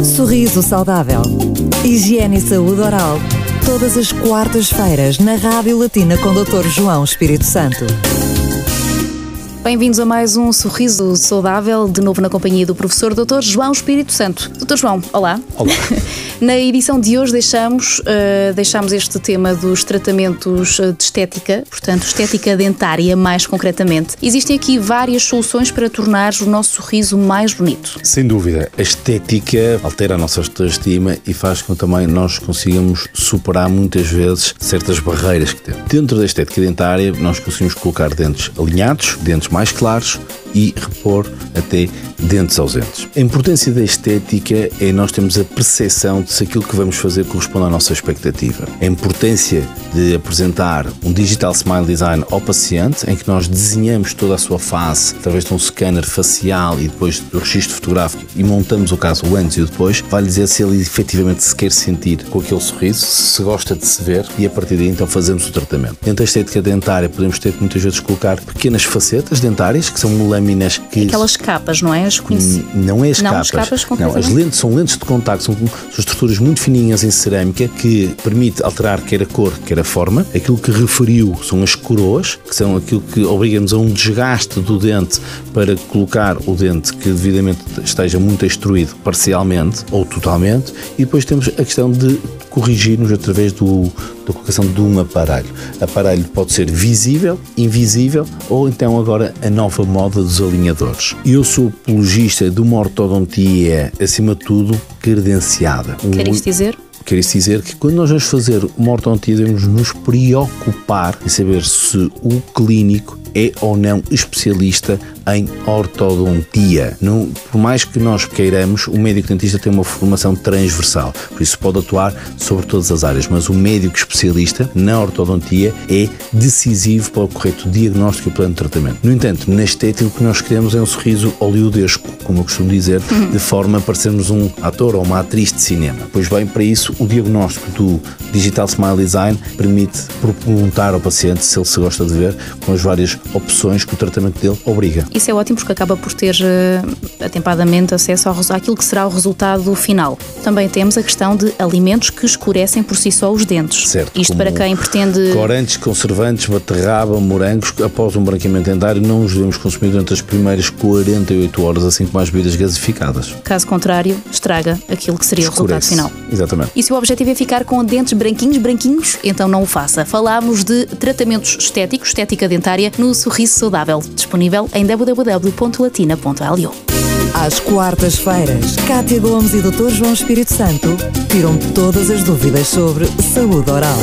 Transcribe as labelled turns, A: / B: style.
A: Sorriso saudável. Higiene e saúde oral. Todas as quartas-feiras na Rádio Latina com Dr. João Espírito Santo.
B: Bem-vindos a mais um Sorriso Saudável, de novo na companhia do professor Dr. João Espírito Santo. Dr. João, olá.
C: Olá.
B: Na edição de hoje deixamos, uh, deixamos este tema dos tratamentos eh, de estética, portanto, estética dentária mais concretamente. Existem aqui várias soluções para tornar o nosso sorriso mais bonito.
C: Sem dúvida. A estética altera a nossa autoestima e faz com que também nós consigamos superar muitas vezes certas barreiras que temos. Dentro da estética dentária, nós conseguimos colocar dentes alinhados, dentes mais claros e repor até dentes ausentes. A importância da estética é nós termos a percepção de se aquilo que vamos fazer corresponde à nossa expectativa. A importância de apresentar um Digital Smile Design ao paciente, em que nós desenhamos toda a sua face através de um scanner facial e depois do registro fotográfico e montamos o caso antes e o depois, vai dizer se ele efetivamente se quer sentir com aquele sorriso, se gosta de se ver e a partir daí então fazemos o tratamento. Dentro da estética dentária podemos ter que muitas vezes colocar pequenas facetas dentárias, que são lâminas que...
B: Aquelas capas, não é?
C: Não é as não, capas. As capas não, as lentes são lentes de contacto, são, são estruturas muito fininhas em cerâmica que permite alterar quer a cor, quer a forma. Aquilo que referiu são as coroas, que são aquilo que obriga-nos a um desgaste do dente para colocar o dente que devidamente esteja muito extruído parcialmente ou totalmente. E depois temos a questão de corrigir-nos através do, da colocação de um aparelho. Aparelho pode ser visível, invisível ou então agora a nova moda dos alinhadores. Eu sou apologista de uma ortodontia, acima de tudo, credenciada.
B: Quer isto dizer?
C: Quer isso dizer que quando nós vamos fazer uma ortodontia devemos nos preocupar em saber se o clínico é ou não especialista em ortodontia. Não, por mais que nós queiramos, o médico dentista tem uma formação transversal, por isso pode atuar sobre todas as áreas, mas o médico especialista na ortodontia é decisivo para o correto diagnóstico e plano de tratamento. No entanto, na estética o que nós queremos é um sorriso hollywoodesco, como eu costumo dizer, de forma a parecermos um ator ou uma atriz de cinema. Pois bem, para isso o diagnóstico do Digital Smile Design permite perguntar ao paciente se ele se gosta de ver com as várias opções que o tratamento dele obriga.
B: Isso é ótimo porque acaba por ter uh, atempadamente acesso ao, àquilo que será o resultado final. Também temos a questão de alimentos que escurecem por si só os dentes.
C: Certo.
B: Isto para quem pretende.
C: Corantes, conservantes, beterraba, morangos, após um branqueamento dentário, não os devemos consumir durante as primeiras 48 horas, assim como as bebidas gasificadas.
B: Caso contrário, estraga aquilo que seria Escurece. o resultado final.
C: Exatamente.
B: E se o objetivo é ficar com dentes branquinhos, branquinhos, então não o faça. Falámos de tratamentos estéticos, estética dentária, no Sorriso Saudável, disponível em www.latina.lu.
A: Às quartas-feiras, Cátia Gomes e Dr. João Espírito Santo tiram todas as dúvidas sobre saúde oral.